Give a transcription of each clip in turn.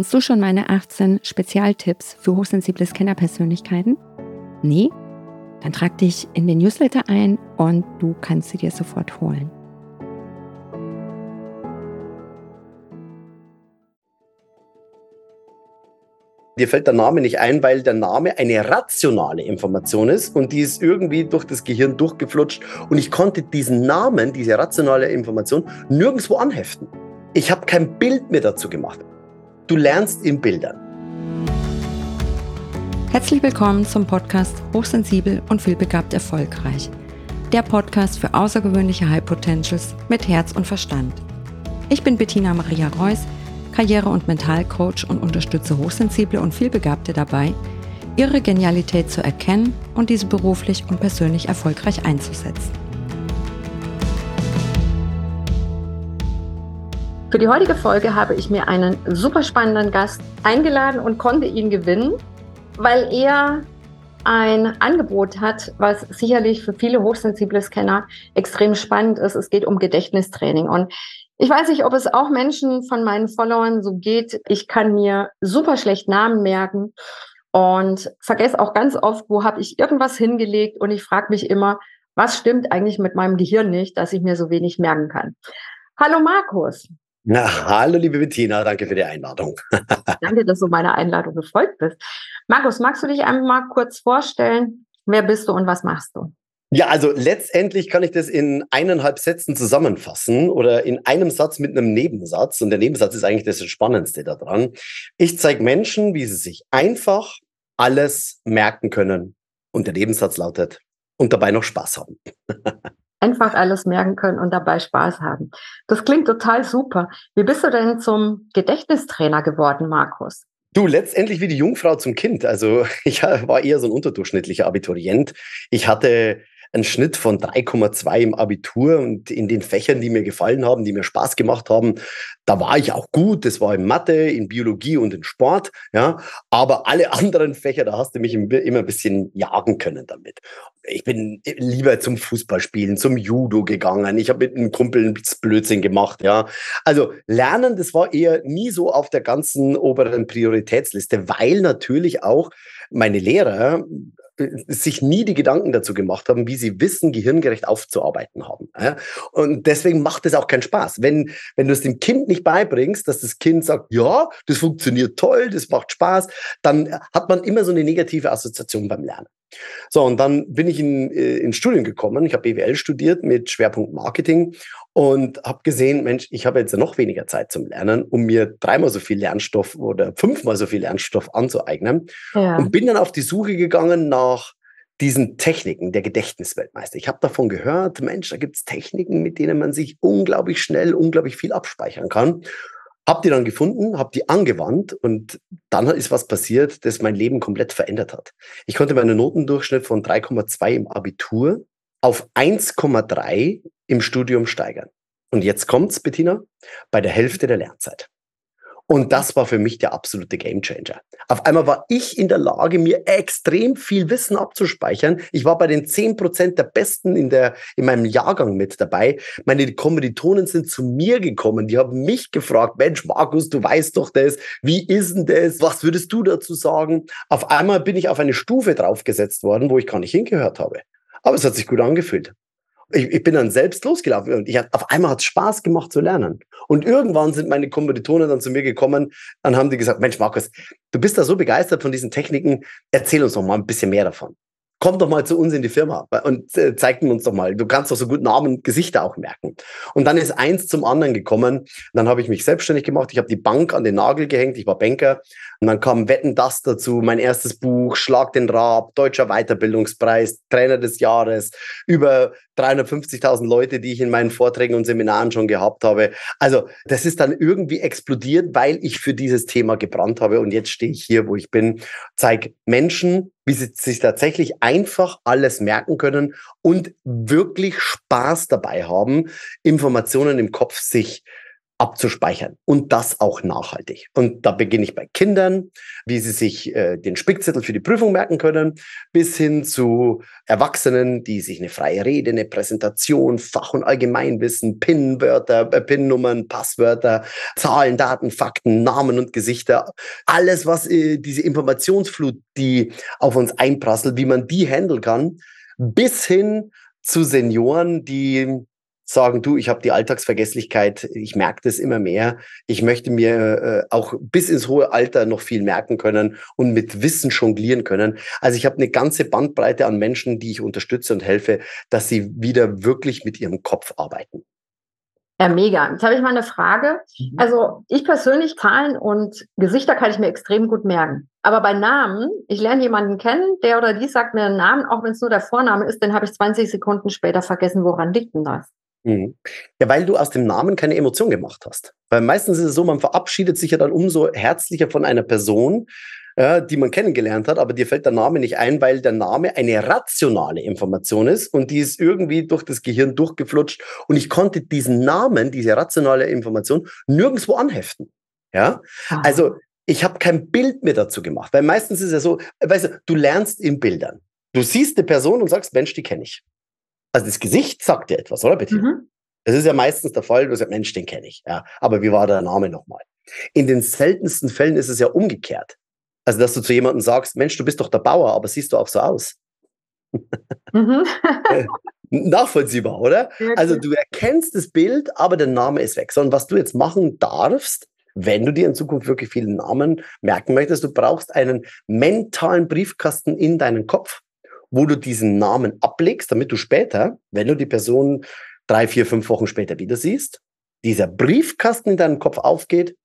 Kennst du schon meine 18 Spezialtipps für hochsensible Scannerpersönlichkeiten? Nee? Dann trag dich in den Newsletter ein und du kannst sie dir sofort holen. Dir fällt der Name nicht ein, weil der Name eine rationale Information ist und die ist irgendwie durch das Gehirn durchgeflutscht und ich konnte diesen Namen, diese rationale Information, nirgendwo anheften. Ich habe kein Bild mehr dazu gemacht. Du lernst in Bildern. Herzlich willkommen zum Podcast Hochsensibel und vielbegabt erfolgreich. Der Podcast für außergewöhnliche High Potentials mit Herz und Verstand. Ich bin Bettina Maria Reuss Karriere- und Mentalcoach und unterstütze Hochsensible und Vielbegabte dabei, ihre Genialität zu erkennen und diese beruflich und persönlich erfolgreich einzusetzen. Für die heutige Folge habe ich mir einen super spannenden Gast eingeladen und konnte ihn gewinnen, weil er ein Angebot hat, was sicherlich für viele hochsensible Scanner extrem spannend ist. Es geht um Gedächtnistraining. Und ich weiß nicht, ob es auch Menschen von meinen Followern so geht. Ich kann mir super schlecht Namen merken und vergesse auch ganz oft, wo habe ich irgendwas hingelegt und ich frage mich immer, was stimmt eigentlich mit meinem Gehirn nicht, dass ich mir so wenig merken kann. Hallo Markus. Na, hallo liebe Bettina, danke für die Einladung. danke, dass du meiner Einladung gefolgt bist. Markus, magst du dich einmal mal kurz vorstellen? Wer bist du und was machst du? Ja, also letztendlich kann ich das in eineinhalb Sätzen zusammenfassen oder in einem Satz mit einem Nebensatz. Und der Nebensatz ist eigentlich das Spannendste daran. Ich zeige Menschen, wie sie sich einfach alles merken können. Und der Nebensatz lautet, und dabei noch Spaß haben. einfach alles merken können und dabei Spaß haben. Das klingt total super. Wie bist du denn zum Gedächtnistrainer geworden, Markus? Du, letztendlich wie die Jungfrau zum Kind. Also ich war eher so ein unterdurchschnittlicher Abiturient. Ich hatte einen Schnitt von 3,2 im Abitur und in den Fächern, die mir gefallen haben, die mir Spaß gemacht haben, da war ich auch gut. Das war in Mathe, in Biologie und in Sport. Ja, aber alle anderen Fächer, da hast du mich immer ein bisschen jagen können damit. Ich bin lieber zum Fußballspielen, zum Judo gegangen. Ich habe mit einem Kumpel ein Blödsinn gemacht. Ja, also Lernen, das war eher nie so auf der ganzen oberen Prioritätsliste, weil natürlich auch meine Lehrer sich nie die Gedanken dazu gemacht haben, wie sie Wissen gehirngerecht aufzuarbeiten haben. Und deswegen macht es auch keinen Spaß. Wenn, wenn du es dem Kind nicht beibringst, dass das Kind sagt, ja, das funktioniert toll, das macht Spaß, dann hat man immer so eine negative Assoziation beim Lernen. So, und dann bin ich in, äh, ins Studium gekommen. Ich habe BWL studiert mit Schwerpunkt Marketing und habe gesehen, Mensch, ich habe jetzt noch weniger Zeit zum Lernen, um mir dreimal so viel Lernstoff oder fünfmal so viel Lernstoff anzueignen. Ja. Und bin dann auf die Suche gegangen nach diesen Techniken der Gedächtnisweltmeister. Ich habe davon gehört, Mensch, da gibt es Techniken, mit denen man sich unglaublich schnell, unglaublich viel abspeichern kann. Hab die dann gefunden, hab die angewandt und dann ist was passiert, das mein Leben komplett verändert hat. Ich konnte meinen Notendurchschnitt von 3,2 im Abitur auf 1,3 im Studium steigern. Und jetzt kommt's, Bettina, bei der Hälfte der Lernzeit. Und das war für mich der absolute Gamechanger. Auf einmal war ich in der Lage, mir extrem viel Wissen abzuspeichern. Ich war bei den zehn Prozent der Besten in, der, in meinem Jahrgang mit dabei. Meine Kommilitonen sind zu mir gekommen. Die haben mich gefragt, Mensch, Markus, du weißt doch das. Wie ist denn das? Was würdest du dazu sagen? Auf einmal bin ich auf eine Stufe draufgesetzt worden, wo ich gar nicht hingehört habe. Aber es hat sich gut angefühlt ich, ich bin dann selbst losgelaufen und ich hab, auf einmal hat es Spaß gemacht zu lernen. Und irgendwann sind meine Kommilitonen dann zu mir gekommen, dann haben die gesagt, Mensch, Markus, du bist da so begeistert von diesen Techniken, erzähl uns doch mal ein bisschen mehr davon komm doch mal zu uns in die Firma und äh, zeig uns doch mal. Du kannst doch so gut Namen, Gesichter auch merken. Und dann ist eins zum anderen gekommen. Dann habe ich mich selbstständig gemacht. Ich habe die Bank an den Nagel gehängt. Ich war Banker. Und dann kam Wetten das dazu, mein erstes Buch, Schlag den Rab, Deutscher Weiterbildungspreis, Trainer des Jahres, über 350.000 Leute, die ich in meinen Vorträgen und Seminaren schon gehabt habe. Also das ist dann irgendwie explodiert, weil ich für dieses Thema gebrannt habe. Und jetzt stehe ich hier, wo ich bin, zeige Menschen, wie sie sich tatsächlich einfach alles merken können und wirklich Spaß dabei haben, Informationen im Kopf sich abzuspeichern und das auch nachhaltig. Und da beginne ich bei Kindern, wie sie sich äh, den Spickzettel für die Prüfung merken können, bis hin zu Erwachsenen, die sich eine freie Rede, eine Präsentation, Fach- und Allgemeinwissen, PIN-Wörter, äh, PIN-Nummern, Passwörter, Zahlen, Daten, Fakten, Namen und Gesichter, alles, was äh, diese Informationsflut, die auf uns einprasselt, wie man die handeln kann, bis hin zu Senioren, die sagen, du, ich habe die Alltagsvergesslichkeit, ich merke das immer mehr. Ich möchte mir äh, auch bis ins hohe Alter noch viel merken können und mit Wissen jonglieren können. Also ich habe eine ganze Bandbreite an Menschen, die ich unterstütze und helfe, dass sie wieder wirklich mit ihrem Kopf arbeiten. Ja, mega. Jetzt habe ich mal eine Frage. Mhm. Also ich persönlich, Zahlen und Gesichter kann ich mir extrem gut merken. Aber bei Namen, ich lerne jemanden kennen, der oder die sagt mir einen Namen, auch wenn es nur der Vorname ist, den habe ich 20 Sekunden später vergessen. Woran liegt denn das? Mhm. Ja, weil du aus dem Namen keine Emotion gemacht hast. Weil meistens ist es so, man verabschiedet sich ja dann umso herzlicher von einer Person, äh, die man kennengelernt hat, aber dir fällt der Name nicht ein, weil der Name eine rationale Information ist und die ist irgendwie durch das Gehirn durchgeflutscht und ich konnte diesen Namen, diese rationale Information, nirgendwo anheften. Ja, Aha. also ich habe kein Bild mehr dazu gemacht, weil meistens ist es ja so, weißt du, du lernst in Bildern. Du siehst eine Person und sagst, Mensch, die kenne ich. Also das Gesicht sagt dir etwas, oder bitte? Mhm. Das ist ja meistens der Fall, du sagst, Mensch, den kenne ich. Ja, aber wie war der Name nochmal? In den seltensten Fällen ist es ja umgekehrt. Also, dass du zu jemandem sagst, Mensch, du bist doch der Bauer, aber siehst du auch so aus. Mhm. Nachvollziehbar, oder? Ja, also du erkennst das Bild, aber der Name ist weg. Sondern was du jetzt machen darfst, wenn du dir in Zukunft wirklich viele Namen merken möchtest, du brauchst einen mentalen Briefkasten in deinen Kopf wo du diesen Namen ablegst, damit du später, wenn du die Person drei, vier, fünf Wochen später wieder siehst, dieser Briefkasten in deinem Kopf aufgeht,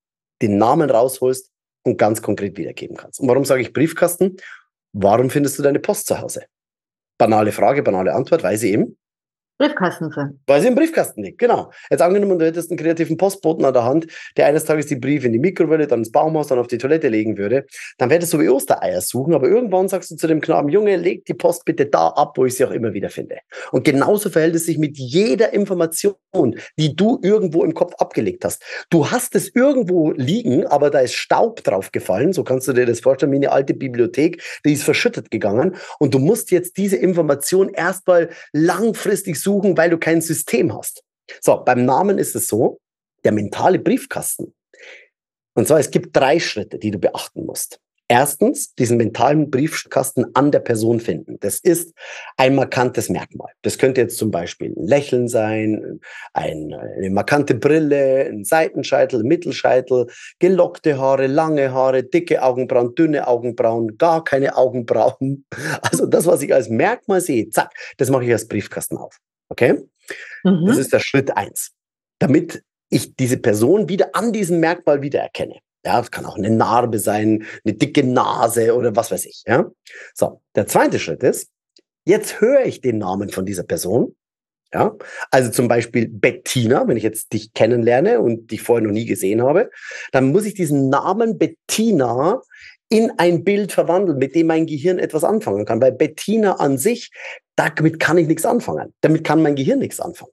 den Namen rausholst und ganz konkret wiedergeben kannst. Und warum sage ich Briefkasten? Warum findest du deine Post zu Hause? Banale Frage, banale Antwort, weil sie eben Briefkasten sind. Weil sie im Briefkasten liegt, genau. Jetzt angenommen, du hättest einen kreativen Postboten an der Hand, der eines Tages die Briefe in die Mikrowelle, dann ins Baumhaus, dann auf die Toilette legen würde, dann das so wie Ostereier suchen, aber irgendwann sagst du zu dem Knaben, Junge, leg die Post bitte da ab, wo ich sie auch immer wieder finde. Und genauso verhält es sich mit jeder Information, die du irgendwo im Kopf abgelegt hast. Du hast es irgendwo liegen, aber da ist Staub drauf gefallen, so kannst du dir das vorstellen, wie eine alte Bibliothek, die ist verschüttet gegangen und du musst jetzt diese Information erstmal langfristig suchen, weil du kein System hast. So, beim Namen ist es so, der mentale Briefkasten. Und zwar, es gibt drei Schritte, die du beachten musst. Erstens, diesen mentalen Briefkasten an der Person finden. Das ist ein markantes Merkmal. Das könnte jetzt zum Beispiel ein Lächeln sein, eine markante Brille, ein Seitenscheitel, Mittelscheitel, gelockte Haare, lange Haare, dicke Augenbrauen, dünne Augenbrauen, gar keine Augenbrauen. Also das, was ich als Merkmal sehe, zack, das mache ich als Briefkasten auf. Okay? Mhm. Das ist der Schritt eins. Damit ich diese Person wieder an diesem Merkmal wiedererkenne. Ja, das kann auch eine Narbe sein, eine dicke Nase oder was weiß ich. Ja? So, der zweite Schritt ist, jetzt höre ich den Namen von dieser Person. Ja, also zum Beispiel Bettina, wenn ich jetzt dich kennenlerne und dich vorher noch nie gesehen habe, dann muss ich diesen Namen Bettina in ein Bild verwandeln, mit dem mein Gehirn etwas anfangen kann. Weil Bettina an sich, damit kann ich nichts anfangen. Damit kann mein Gehirn nichts anfangen.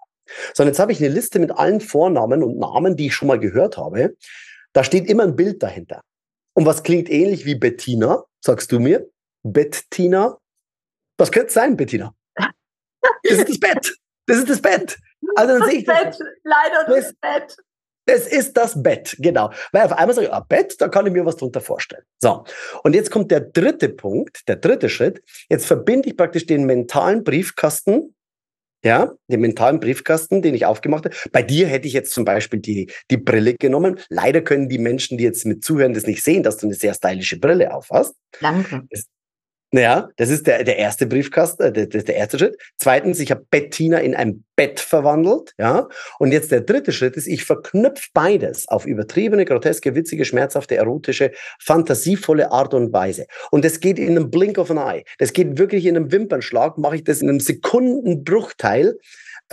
Sondern jetzt habe ich eine Liste mit allen Vornamen und Namen, die ich schon mal gehört habe. Da steht immer ein Bild dahinter. Und was klingt ähnlich wie Bettina, sagst du mir? Bettina? Was könnte es sein, Bettina? Das ist das Bett. Das ist das Bett. Also dann sehe ich das. Bett. Leider das, das Bett. Das ist das Bett, genau. Weil auf einmal sage ich, ah, Bett, da kann ich mir was drunter vorstellen. So. Und jetzt kommt der dritte Punkt, der dritte Schritt. Jetzt verbinde ich praktisch den mentalen Briefkasten ja, den mentalen Briefkasten, den ich aufgemacht habe. Bei dir hätte ich jetzt zum Beispiel die, die Brille genommen. Leider können die Menschen, die jetzt mit zuhören, das nicht sehen, dass du eine sehr stylische Brille aufhast. Danke. Das, naja, das ist der, der erste Briefkasten, äh, der, der erste Schritt. Zweitens, ich habe Bettina in ein Bett verwandelt, ja. Und jetzt der dritte Schritt ist, ich verknüpfe beides auf übertriebene, groteske, witzige, schmerzhafte, erotische, fantasievolle Art und Weise. Und das geht in einem Blink of an Eye. Das geht wirklich in einem Wimpernschlag, mache ich das in einem Sekundenbruchteil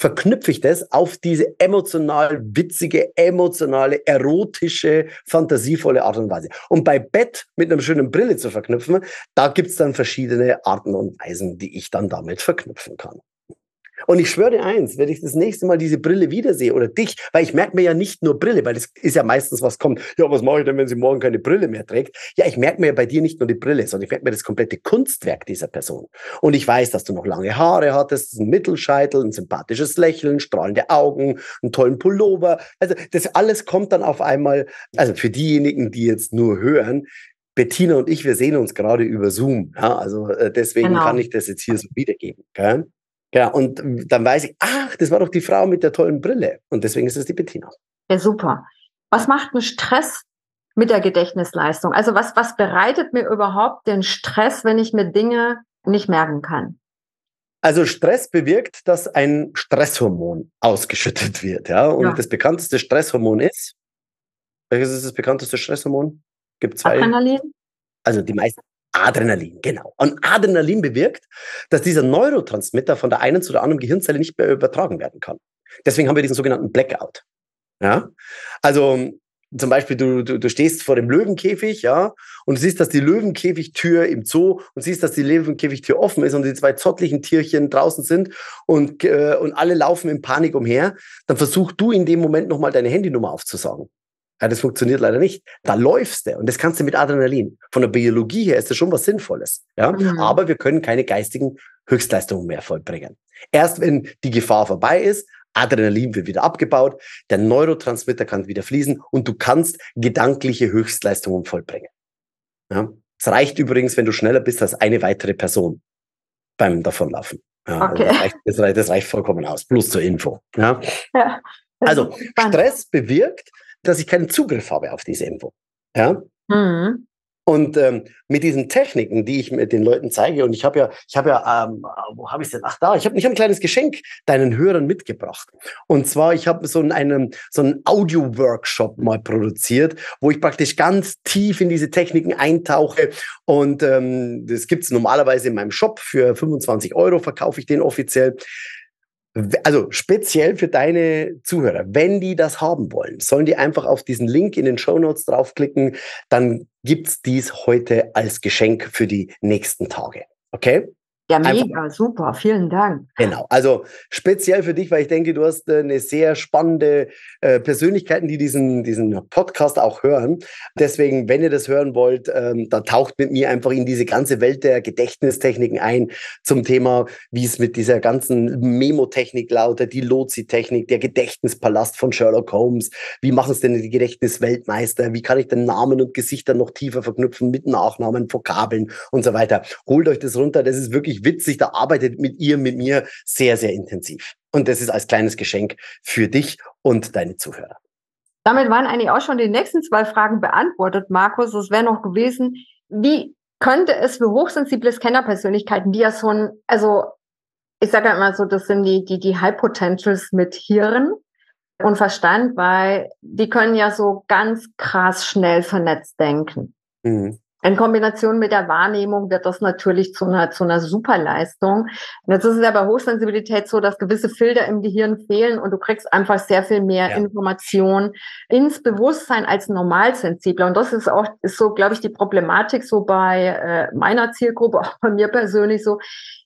verknüpfe ich das auf diese emotional witzige, emotionale, erotische, fantasievolle Art und Weise. Und bei Bett mit einer schönen Brille zu verknüpfen, da gibt es dann verschiedene Arten und Weisen, die ich dann damit verknüpfen kann. Und ich schwöre eins, wenn ich das nächste Mal diese Brille wiedersehe oder dich, weil ich merke mir ja nicht nur Brille, weil das ist ja meistens, was kommt, ja, was mache ich denn, wenn sie morgen keine Brille mehr trägt? Ja, ich merke mir ja bei dir nicht nur die Brille, sondern ich merke mir das komplette Kunstwerk dieser Person. Und ich weiß, dass du noch lange Haare hattest, einen Mittelscheitel, ein sympathisches Lächeln, strahlende Augen, einen tollen Pullover. Also das alles kommt dann auf einmal, also für diejenigen, die jetzt nur hören, Bettina und ich, wir sehen uns gerade über Zoom. Ja, also äh, deswegen genau. kann ich das jetzt hier so wiedergeben. Gell? Genau, und dann weiß ich, ach, das war doch die Frau mit der tollen Brille. Und deswegen ist es die Bettina. Ja, super. Was macht einen Stress mit der Gedächtnisleistung? Also was, was bereitet mir überhaupt den Stress, wenn ich mir Dinge nicht merken kann? Also Stress bewirkt, dass ein Stresshormon ausgeschüttet wird, ja. Und ja. das bekannteste Stresshormon ist, welches ist das bekannteste Stresshormon? Gibt zwei. Adrenalin? Also die meisten. Adrenalin, genau. Und Adrenalin bewirkt, dass dieser Neurotransmitter von der einen zu der anderen Gehirnzelle nicht mehr übertragen werden kann. Deswegen haben wir diesen sogenannten Blackout. Ja, also zum Beispiel, du, du, du stehst vor dem Löwenkäfig, ja, und du siehst, dass die Löwenkäfigtür im Zoo und siehst, dass die Löwenkäfigtür offen ist und die zwei zottlichen Tierchen draußen sind und, äh, und alle laufen in Panik umher, dann versuch du in dem Moment nochmal deine Handynummer aufzusagen. Ja, das funktioniert leider nicht. Da läufst du und das kannst du mit Adrenalin. Von der Biologie her ist das schon was Sinnvolles. Ja? Mhm. Aber wir können keine geistigen Höchstleistungen mehr vollbringen. Erst wenn die Gefahr vorbei ist, Adrenalin wird wieder abgebaut, der Neurotransmitter kann wieder fließen und du kannst gedankliche Höchstleistungen vollbringen. Ja? Es reicht übrigens, wenn du schneller bist als eine weitere Person beim Davonlaufen. Ja, also okay. das, reicht, das, reicht, das reicht vollkommen aus. Plus zur Info. Ja? ja also Stress bewirkt, dass ich keinen Zugriff habe auf diese Info. Ja? Mhm. Und ähm, mit diesen Techniken, die ich mit den Leuten zeige, und ich habe ja, ich habe ja, ähm, wo habe ich denn? Ach da, ich habe ich hab ein kleines Geschenk deinen Hörern mitgebracht. Und zwar, ich habe so einen, so einen Audio-Workshop mal produziert, wo ich praktisch ganz tief in diese Techniken eintauche. Und ähm, das gibt's normalerweise in meinem Shop für 25 Euro, verkaufe ich den offiziell also speziell für deine Zuhörer, wenn die das haben wollen, sollen die einfach auf diesen Link in den Show Notes draufklicken, dann gibt's dies heute als Geschenk für die nächsten Tage. Okay? Ja, mega, Einfach. super, vielen Dank. Genau, also speziell für dich, weil ich denke, du hast äh, eine sehr spannende äh, Persönlichkeiten, die diesen, diesen Podcast auch hören. Deswegen, wenn ihr das hören wollt, ähm, dann taucht mit mir einfach in diese ganze Welt der Gedächtnistechniken ein zum Thema, wie es mit dieser ganzen Memotechnik lautet, die Lozi-Technik, der Gedächtnispalast von Sherlock Holmes. Wie machen es denn die Gedächtnisweltmeister? Wie kann ich den Namen und Gesichter noch tiefer verknüpfen mit Nachnamen, Vokabeln und so weiter? Holt euch das runter, das ist wirklich witzig, da arbeitet mit ihr, mit mir sehr, sehr intensiv. Und das ist als kleines Geschenk für dich und deine Zuhörer. Damit waren eigentlich auch schon die nächsten zwei Fragen beantwortet, Markus. Es wäre noch gewesen, wie könnte es für hochsensible Scannerpersönlichkeiten, die ja so ein, also ich sage ja immer so, das sind die, die, die High Potentials mit Hirn und Verstand, weil die können ja so ganz krass schnell vernetzt denken. Mhm. In Kombination mit der Wahrnehmung wird das natürlich zu einer, zu einer Superleistung. Und jetzt ist es ja bei Hochsensibilität so, dass gewisse Filter im Gehirn fehlen und du kriegst einfach sehr viel mehr ja. Information ins Bewusstsein als Normalsensibler. Und das ist auch, ist so, glaube ich, die Problematik so bei äh, meiner Zielgruppe, auch bei mir persönlich so.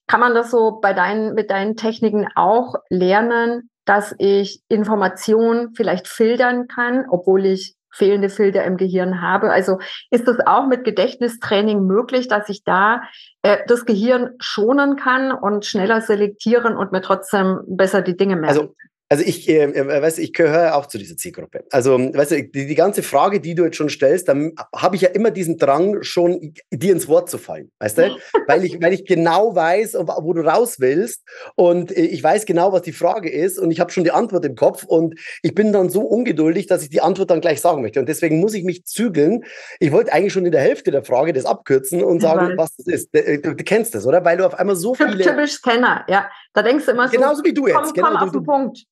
Kann man das so bei deinen, mit deinen Techniken auch lernen, dass ich Informationen vielleicht filtern kann, obwohl ich fehlende Filter im Gehirn habe. Also ist es auch mit Gedächtnistraining möglich, dass ich da äh, das Gehirn schonen kann und schneller selektieren und mir trotzdem besser die Dinge merken? Also also ich, äh, äh, weißt ich gehöre auch zu dieser Zielgruppe. Also, weißt du, die, die ganze Frage, die du jetzt schon stellst, dann habe ich ja immer diesen Drang, schon dir ins Wort zu fallen, weißt du? weil, ich, weil ich genau weiß, wo du raus willst und äh, ich weiß genau, was die Frage ist und ich habe schon die Antwort im Kopf und ich bin dann so ungeduldig, dass ich die Antwort dann gleich sagen möchte. Und deswegen muss ich mich zügeln. Ich wollte eigentlich schon in der Hälfte der Frage das abkürzen und sagen, was das ist. Äh, du, du, kennst das, oder? Weil du auf einmal so viele... Typisch Scanner, ja. Da denkst du immer so... Genauso wie du jetzt. Komm, komm genau, auf du, den Punkt.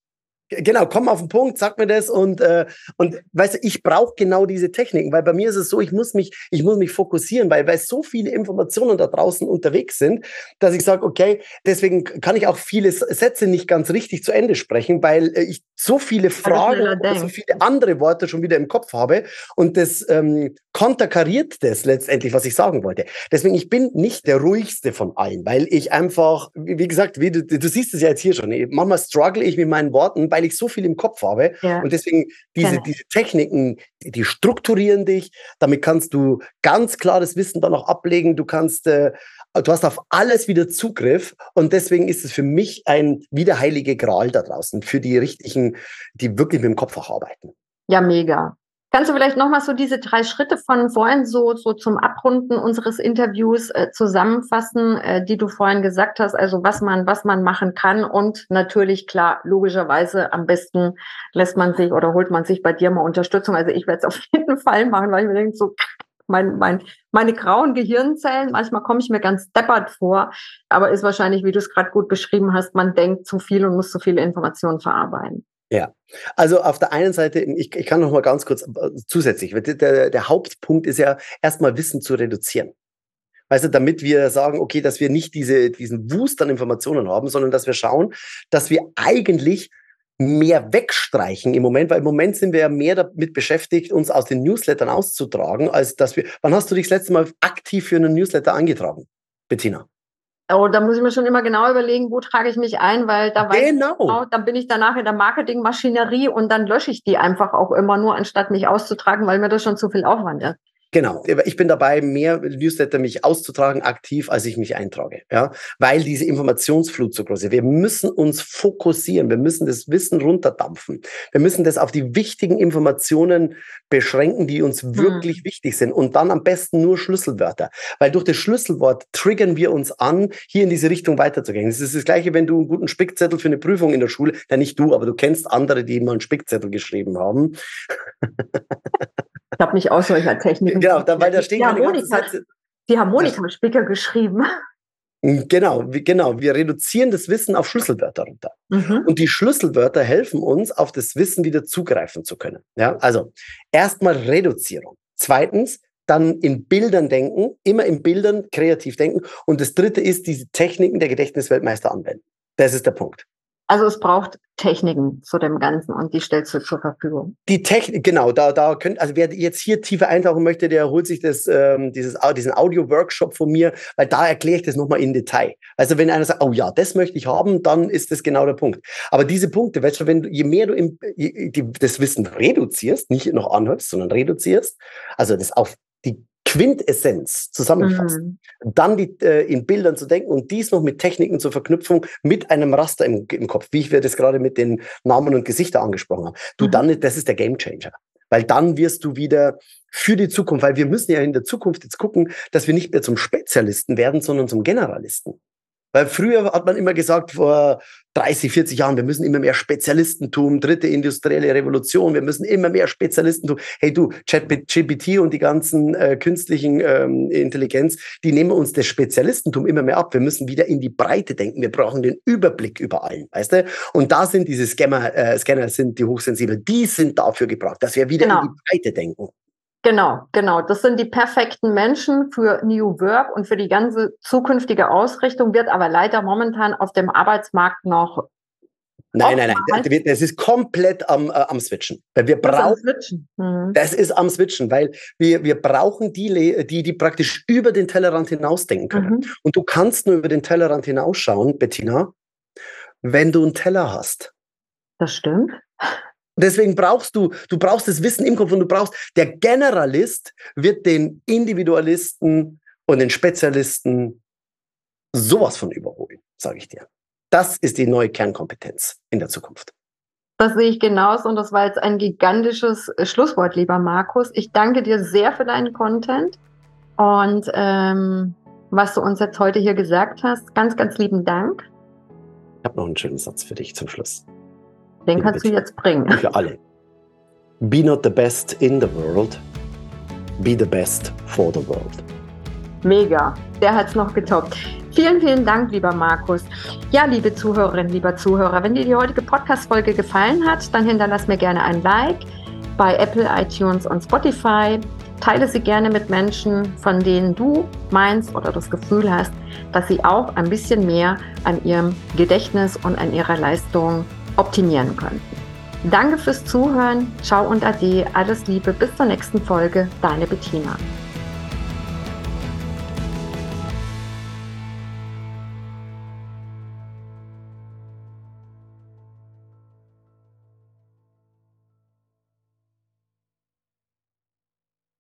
Genau, komm auf den Punkt, sag mir das und, äh, und weißt du, ich brauche genau diese Techniken, weil bei mir ist es so, ich muss mich, ich muss mich fokussieren, weil, weil so viele Informationen da draußen unterwegs sind, dass ich sage, okay, deswegen kann ich auch viele Sätze nicht ganz richtig zu Ende sprechen, weil äh, ich so viele Fragen und so viele andere Worte schon wieder im Kopf habe und das ähm, konterkariert das letztendlich, was ich sagen wollte. Deswegen, ich bin nicht der ruhigste von allen, weil ich einfach, wie gesagt, wie du, du siehst es ja jetzt hier schon, manchmal struggle ich mit meinen Worten, weil ich so viel im Kopf habe. Ja. Und deswegen diese, diese Techniken, die strukturieren dich. Damit kannst du ganz klares Wissen dann auch ablegen. Du kannst, äh, du hast auf alles wieder Zugriff. Und deswegen ist es für mich ein wieder heilige Gral da draußen für die richtigen, die wirklich mit dem Kopf auch arbeiten. Ja, mega. Kannst du vielleicht nochmal so diese drei Schritte von vorhin so, so zum Abrunden unseres Interviews äh, zusammenfassen, äh, die du vorhin gesagt hast, also was man, was man machen kann und natürlich klar, logischerweise am besten lässt man sich oder holt man sich bei dir mal Unterstützung. Also ich werde es auf jeden Fall machen, weil ich mir denke, so mein, mein, meine grauen Gehirnzellen, manchmal komme ich mir ganz deppert vor, aber ist wahrscheinlich, wie du es gerade gut beschrieben hast, man denkt zu viel und muss zu viele Informationen verarbeiten. Ja, also auf der einen Seite, ich, ich kann noch mal ganz kurz äh, zusätzlich, der, der Hauptpunkt ist ja erstmal Wissen zu reduzieren. Weißt du, damit wir sagen, okay, dass wir nicht diese, diesen Wust an Informationen haben, sondern dass wir schauen, dass wir eigentlich mehr wegstreichen im Moment, weil im Moment sind wir ja mehr damit beschäftigt, uns aus den Newslettern auszutragen, als dass wir. Wann hast du dich das letzte Mal aktiv für einen Newsletter angetragen, Bettina? Oh, da muss ich mir schon immer genau überlegen, wo trage ich mich ein, weil da weiß genau. ich genau, dann bin ich danach in der Marketingmaschinerie und dann lösche ich die einfach auch immer nur, anstatt mich auszutragen, weil mir das schon zu viel Aufwand ist. Genau. Ich bin dabei, mehr Newsletter mich auszutragen aktiv, als ich mich eintrage. Ja, weil diese Informationsflut so groß ist. Wir müssen uns fokussieren. Wir müssen das Wissen runterdampfen. Wir müssen das auf die wichtigen Informationen beschränken, die uns hm. wirklich hm. wichtig sind. Und dann am besten nur Schlüsselwörter. Weil durch das Schlüsselwort triggern wir uns an, hier in diese Richtung weiterzugehen. Es ist das Gleiche, wenn du einen guten Spickzettel für eine Prüfung in der Schule, ja nicht du, aber du kennst andere, die mal einen Spickzettel geschrieben haben. Ich habe mich auch solcher Techniken. Genau, da, weil da stehen die Harmonika, die Harmonika-Spicker geschrieben. Hm, genau, genau. Wir reduzieren das Wissen auf Schlüsselwörter runter. Mhm. Und die Schlüsselwörter helfen uns, auf das Wissen wieder zugreifen zu können. Ja, also erstmal Reduzierung. Zweitens, dann in Bildern denken, immer in Bildern kreativ denken. Und das dritte ist, diese Techniken der Gedächtnisweltmeister anwenden. Das ist der Punkt. Also es braucht Techniken zu dem Ganzen und die stellst du zur Verfügung. Die Technik, genau, da, da könnt, also wer jetzt hier tiefer eintauchen möchte, der holt sich das, ähm, dieses, diesen Audio-Workshop von mir, weil da erkläre ich das nochmal in Detail. Also wenn einer sagt, oh ja, das möchte ich haben, dann ist das genau der Punkt. Aber diese Punkte, weißt du, wenn du, je mehr du im, je, die, das Wissen reduzierst, nicht noch anhörst, sondern reduzierst, also das auf die Quintessenz zusammenfassen, mhm. dann die, äh, in Bildern zu denken und dies noch mit Techniken zur Verknüpfung mit einem Raster im, im Kopf, wie ich wir das gerade mit den Namen und Gesichtern angesprochen habe. Du mhm. dann, das ist der Gamechanger. Weil dann wirst du wieder für die Zukunft, weil wir müssen ja in der Zukunft jetzt gucken, dass wir nicht mehr zum Spezialisten werden, sondern zum Generalisten. Weil früher hat man immer gesagt, vor 30, 40 Jahren, wir müssen immer mehr Spezialistentum, dritte industrielle Revolution, wir müssen immer mehr Spezialistentum. Hey du, ChatGPT und die ganzen äh, künstlichen ähm, Intelligenz, die nehmen uns das Spezialistentum immer mehr ab. Wir müssen wieder in die Breite denken. Wir brauchen den Überblick über allen, weißt du? Und da sind diese Scanner, äh, Scanner sind die hochsensibel, die sind dafür gebraucht, dass wir wieder genau. in die Breite denken. Genau, genau. Das sind die perfekten Menschen für New Work und für die ganze zukünftige Ausrichtung, wird aber leider momentan auf dem Arbeitsmarkt noch. Nein, nein, nein. Das ist komplett am, äh, am Switchen. Weil wir brauchen, das, mhm. das ist am Switchen, weil wir, wir brauchen die, die, die praktisch über den Tellerrand hinausdenken können. Mhm. Und du kannst nur über den Tellerrand hinausschauen, Bettina, wenn du einen Teller hast. Das stimmt. Deswegen brauchst du, du brauchst das Wissen im Kopf und du brauchst, der Generalist wird den Individualisten und den Spezialisten sowas von überholen, sage ich dir. Das ist die neue Kernkompetenz in der Zukunft. Das sehe ich genauso und das war jetzt ein gigantisches äh, Schlusswort, lieber Markus. Ich danke dir sehr für deinen Content und ähm, was du uns jetzt heute hier gesagt hast. Ganz, ganz lieben Dank. Ich habe noch einen schönen Satz für dich zum Schluss. Den kannst du jetzt bringen. Für alle. Be not the best in the world, be the best for the world. Mega. Der hat es noch getoppt. Vielen, vielen Dank, lieber Markus. Ja, liebe Zuhörerinnen, lieber Zuhörer, wenn dir die heutige Podcast-Folge gefallen hat, dann hinterlass mir gerne ein Like bei Apple, iTunes und Spotify. Teile sie gerne mit Menschen, von denen du meinst oder das Gefühl hast, dass sie auch ein bisschen mehr an ihrem Gedächtnis und an ihrer Leistung optimieren könnten. Danke fürs Zuhören. Ciao und Ade. Alles Liebe. Bis zur nächsten Folge. Deine Bettina.